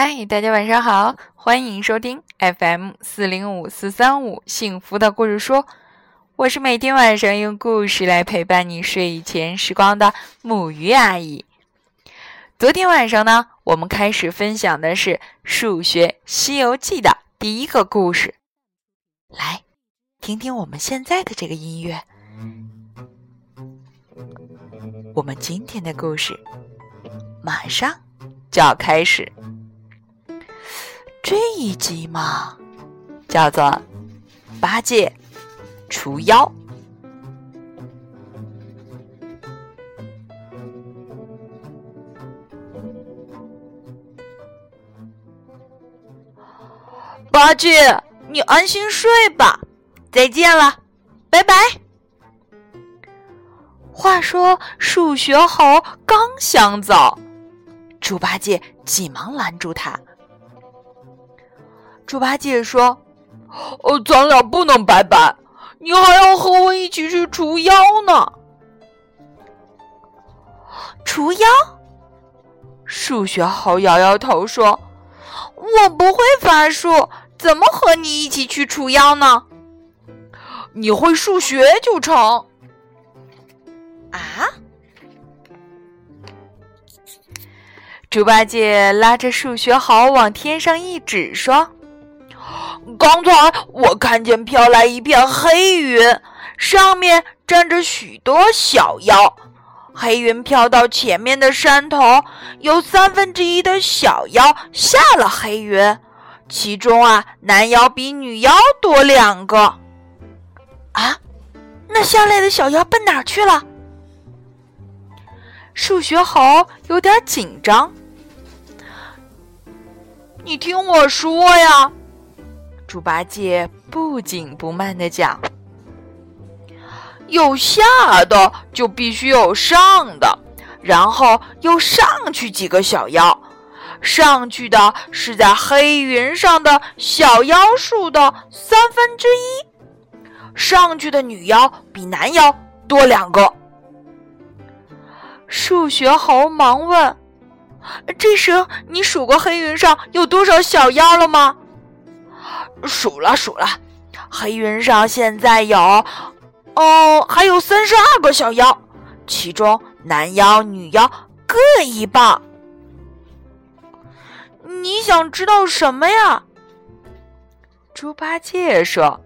嗨，大家晚上好，欢迎收听 FM 四零五四三五幸福的故事书。我是每天晚上用故事来陪伴你睡前时光的木鱼阿姨。昨天晚上呢，我们开始分享的是数学《西游记》的第一个故事。来，听听我们现在的这个音乐。我们今天的故事马上就要开始。这一集嘛，叫做八戒除妖。八戒，你安心睡吧，再见了，拜拜。话说，数学猴刚想走，猪八戒急忙拦住他。猪八戒说：“哦，咱俩不能拜拜，你还要和我一起去除妖呢。”除妖？数学好摇摇头说：“我不会法术，怎么和你一起去除妖呢？你会数学就成。”啊！猪八戒拉着数学好往天上一指，说。刚才我看见飘来一片黑云，上面站着许多小妖。黑云飘到前面的山头，有三分之一的小妖下了黑云，其中啊，男妖比女妖多两个。啊，那下来的小妖奔哪儿去了？数学猴有点紧张。你听我说呀。猪八戒不紧不慢地讲：“有下的就必须有上的，然后又上去几个小妖。上去的是在黑云上的小妖数的三分之一。上去的女妖比男妖多两个。”数学猴忙问：“这时你数过黑云上有多少小妖了吗？”数了数了，黑云上现在有，哦，还有三十二个小妖，其中男妖、女妖各一半。你想知道什么呀？猪八戒说：“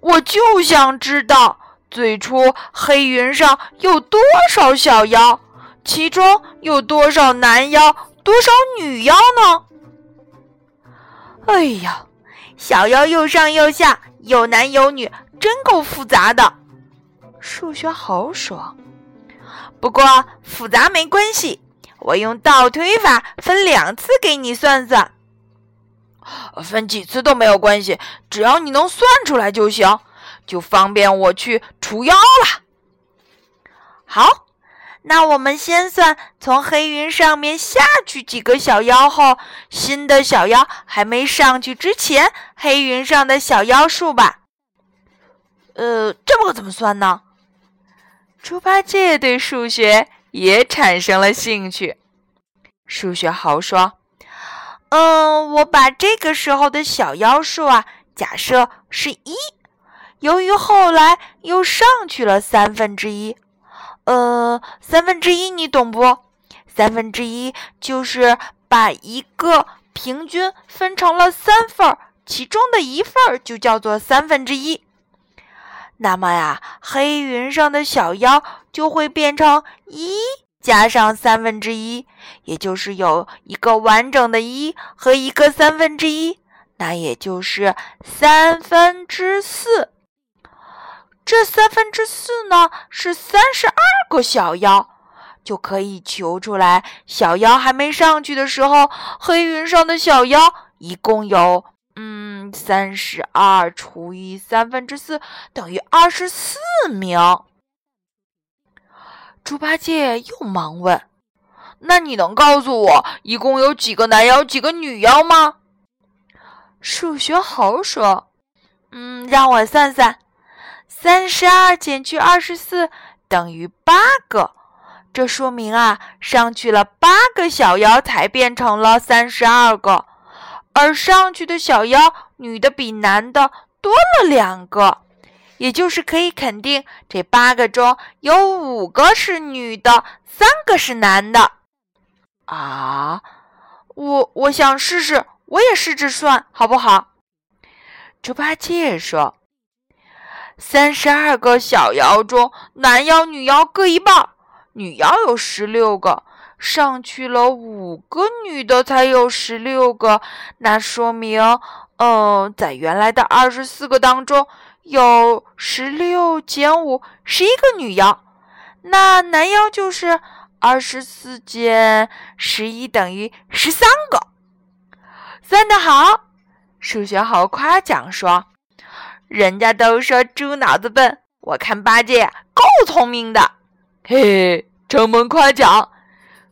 我就想知道最初黑云上有多少小妖，其中有多少男妖，多少女妖呢？”哎呀！小妖又上又下，有男有女，真够复杂的。数学猴说：“不过复杂没关系，我用倒推法分两次给你算算。分几次都没有关系，只要你能算出来就行，就方便我去除妖了。”好。那我们先算从黑云上面下去几个小妖后，新的小妖还没上去之前，黑云上的小妖数吧。呃，这个怎么算呢？猪八戒对数学也产生了兴趣。数学豪说：“嗯，我把这个时候的小妖数啊，假设是一，由于后来又上去了三分之一。”呃，三分之一你懂不？三分之一就是把一个平均分成了三份儿，其中的一份儿就叫做三分之一。那么呀，黑云上的小妖就会变成一加上三分之一，也就是有一个完整的一和一个三分之一，那也就是三分之四。这三分之四呢，是三十二个小妖，就可以求出来。小妖还没上去的时候，黑云上的小妖一共有，嗯，三十二除以三分之四等于二十四名。猪八戒又忙问：“那你能告诉我，一共有几个男妖，几个女妖吗？”数学猴说：“嗯，让我算算。”三十二减去二十四等于八个，这说明啊，上去了八个小妖才变成了三十二个，而上去的小妖女的比男的多了两个，也就是可以肯定，这八个中有五个是女的，三个是男的。啊，我我想试试，我也试着算，好不好？猪八戒说：“三十二个小妖中，男妖、女妖各一半。”女妖有十六个，上去了五个女的才有十六个，那说明，嗯，在原来的二十四个当中，有十六减五，十一个女妖，那男妖就是二十四减十一等于十三个，算得好！数学好夸奖说：“人家都说猪脑子笨，我看八戒够聪明的。”嘿嘿，承蒙夸奖。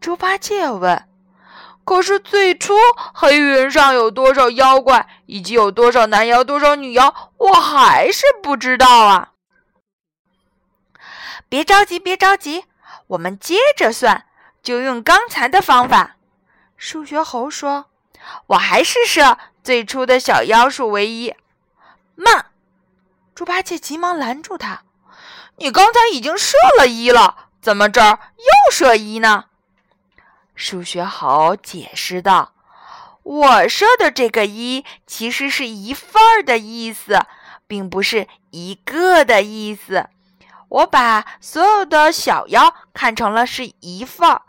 猪八戒问：“可是最初黑云上有多少妖怪，以及有多少男妖、多少女妖，我还是不知道啊。”别着急，别着急，我们接着算，就用刚才的方法。数学猴说：“我还是设最初的小妖数为一。”慢！猪八戒急忙拦住他。你刚才已经设了一了，怎么这儿又设一呢？数学好解释道：“我设的这个一其实是一份儿的意思，并不是一个的意思。我把所有的小妖看成了是一份儿。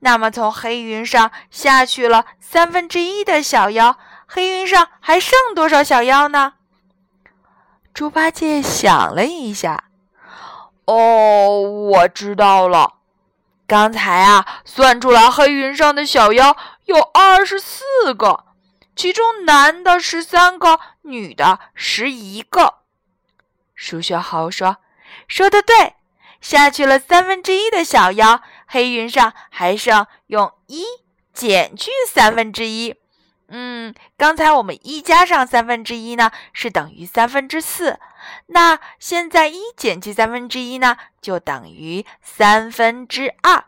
那么从黑云上下去了三分之一的小妖，黑云上还剩多少小妖呢？”猪八戒想了一下。哦，我知道了。刚才啊，算出来黑云上的小妖有二十四个，其中男的十三个，女的十一个。数学猴说：“说的对，下去了三分之一的小妖，黑云上还剩用一减去三分之一。”嗯，刚才我们一加上三分之一呢，是等于三分之四。那现在一减去三分之一呢，就等于三分之二。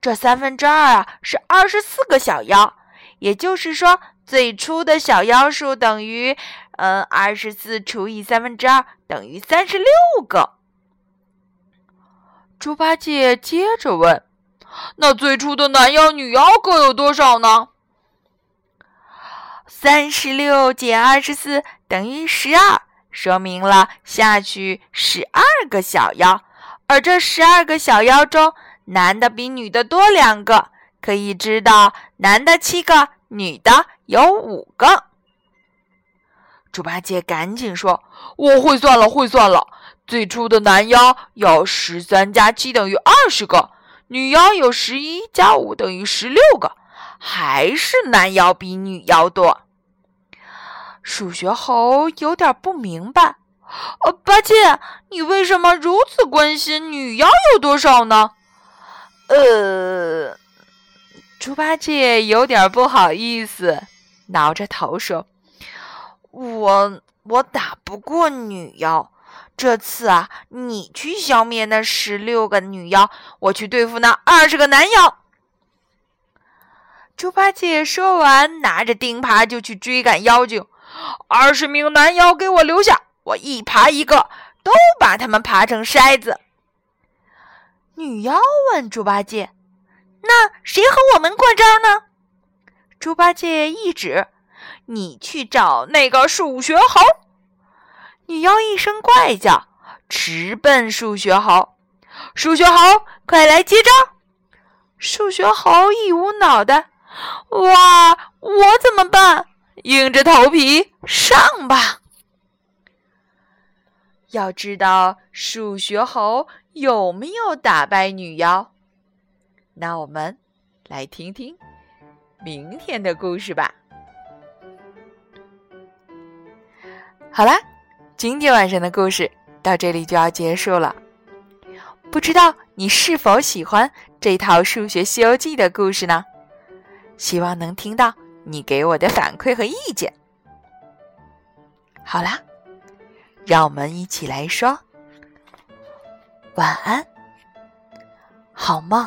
这三分之二啊，是二十四个小妖。也就是说，最初的小妖数等于，嗯，二十四除以三分之二等于三十六个。猪八戒接着问：“那最初的男妖、女妖各有多少呢？”三十六减二十四等于十二，说明了下去十二个小妖，而这十二个小妖中，男的比女的多两个，可以知道男的七个，女的有五个。猪八戒赶紧说：“我会算了，会算了。最初的男妖有十三加七等于二十个，女妖有十一加五等于十六个，还是男妖比女妖多。”数学猴有点不明白，呃，八戒，你为什么如此关心女妖有多少呢？呃，猪八戒有点不好意思，挠着头说：“我我打不过女妖，这次啊，你去消灭那十六个女妖，我去对付那二十个男妖。”猪八戒说完，拿着钉耙就去追赶妖精。二十名男妖给我留下，我一爬一个，都把他们爬成筛子。女妖问猪八戒：“那谁和我们过招呢？”猪八戒一指：“你去找那个数学猴。”女妖一声怪叫，直奔数学猴。数学猴，快来接招！数学猴一捂脑袋：“哇，我怎么办？”硬着头皮上吧！要知道数学猴有没有打败女妖？那我们来听听明天的故事吧。好啦，今天晚上的故事到这里就要结束了。不知道你是否喜欢这套《数学西游记》的故事呢？希望能听到。你给我的反馈和意见。好啦，让我们一起来说晚安。好梦。